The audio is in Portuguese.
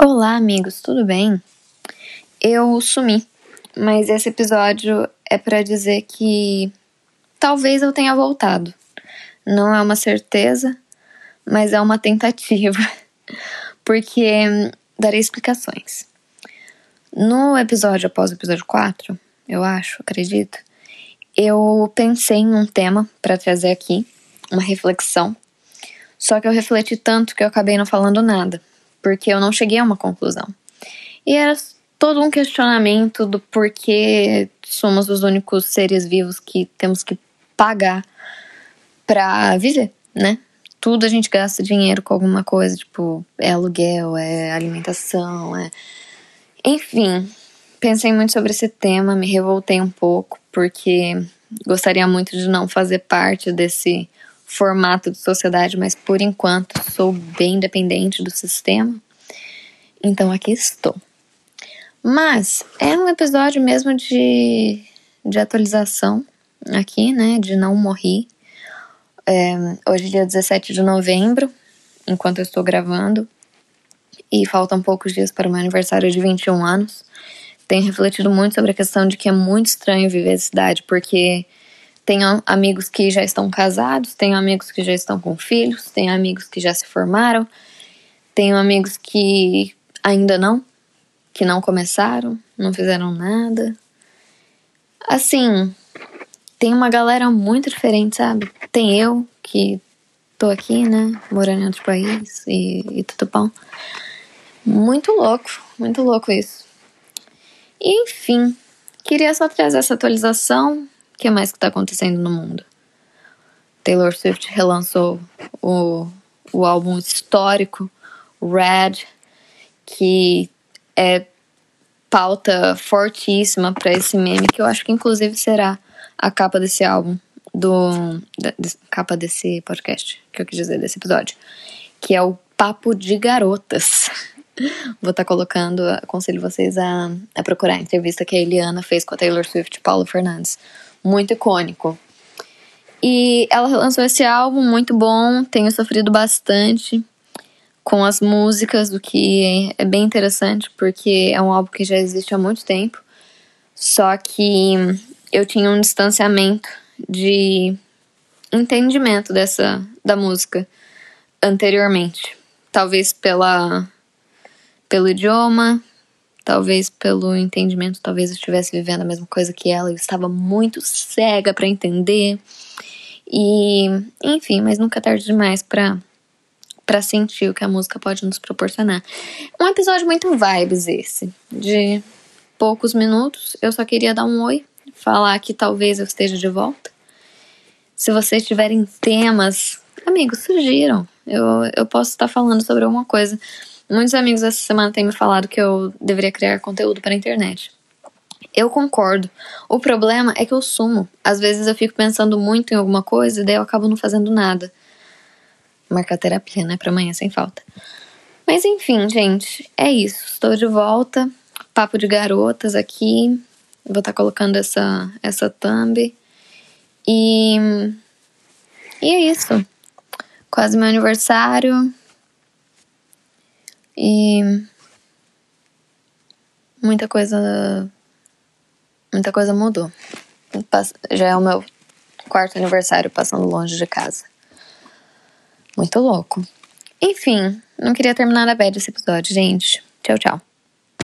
Olá, amigos, tudo bem? Eu sumi, mas esse episódio é para dizer que talvez eu tenha voltado. Não é uma certeza, mas é uma tentativa, porque darei explicações. No episódio após o episódio 4, eu acho, acredito, eu pensei em um tema para trazer aqui, uma reflexão. Só que eu refleti tanto que eu acabei não falando nada porque eu não cheguei a uma conclusão. E era todo um questionamento do porquê somos os únicos seres vivos que temos que pagar para viver, né? Tudo a gente gasta dinheiro com alguma coisa, tipo, é aluguel, é alimentação, é. Enfim, pensei muito sobre esse tema, me revoltei um pouco, porque gostaria muito de não fazer parte desse formato de sociedade, mas por enquanto sou bem dependente do sistema. Então aqui estou. Mas é um episódio mesmo de, de atualização aqui, né? De não morrer. É, hoje é dia 17 de novembro, enquanto eu estou gravando. E faltam poucos dias para o meu aniversário de 21 anos. Tenho refletido muito sobre a questão de que é muito estranho viver a cidade, porque tenho amigos que já estão casados, tenho amigos que já estão com filhos, tenho amigos que já se formaram, tenho amigos que ainda não, que não começaram, não fizeram nada. Assim, tem uma galera muito diferente, sabe? Tem eu, que tô aqui, né, morando em outro país e, e tudo bom. Muito louco, muito louco isso. E, enfim, queria só trazer essa atualização o que mais que tá acontecendo no mundo? Taylor Swift relançou o, o álbum histórico Red, que é pauta fortíssima para esse meme, que eu acho que inclusive será a capa desse álbum, do da, de, capa desse podcast, que eu quis dizer desse episódio, que é o Papo de Garotas. Vou estar tá colocando, aconselho vocês a, a procurar a entrevista que a Eliana fez com a Taylor Swift e Paulo Fernandes muito icônico. E ela lançou esse álbum muito bom, tenho sofrido bastante com as músicas, o que é bem interessante, porque é um álbum que já existe há muito tempo. Só que eu tinha um distanciamento de entendimento dessa da música anteriormente. Talvez pela pelo idioma, talvez pelo entendimento, talvez eu estivesse vivendo a mesma coisa que ela, eu estava muito cega para entender. E, enfim, mas nunca é tarde demais para para sentir o que a música pode nos proporcionar. Um episódio muito vibes esse, de poucos minutos. Eu só queria dar um oi, falar que talvez eu esteja de volta. Se vocês tiverem temas, amigos, surgiram. Eu, eu posso estar falando sobre alguma coisa. Muitos amigos essa semana têm me falado que eu deveria criar conteúdo para a internet. Eu concordo. O problema é que eu sumo. Às vezes eu fico pensando muito em alguma coisa e daí eu acabo não fazendo nada. Marcar terapia, né? Pra amanhã sem falta. Mas enfim, gente, é isso. Estou de volta. Papo de garotas aqui. Vou estar tá colocando essa, essa thumb. E. E é isso. Quase meu aniversário. E muita coisa muita coisa mudou. Já é o meu quarto aniversário passando longe de casa. Muito louco. Enfim, não queria terminar a bad esse episódio, gente. Tchau, tchau.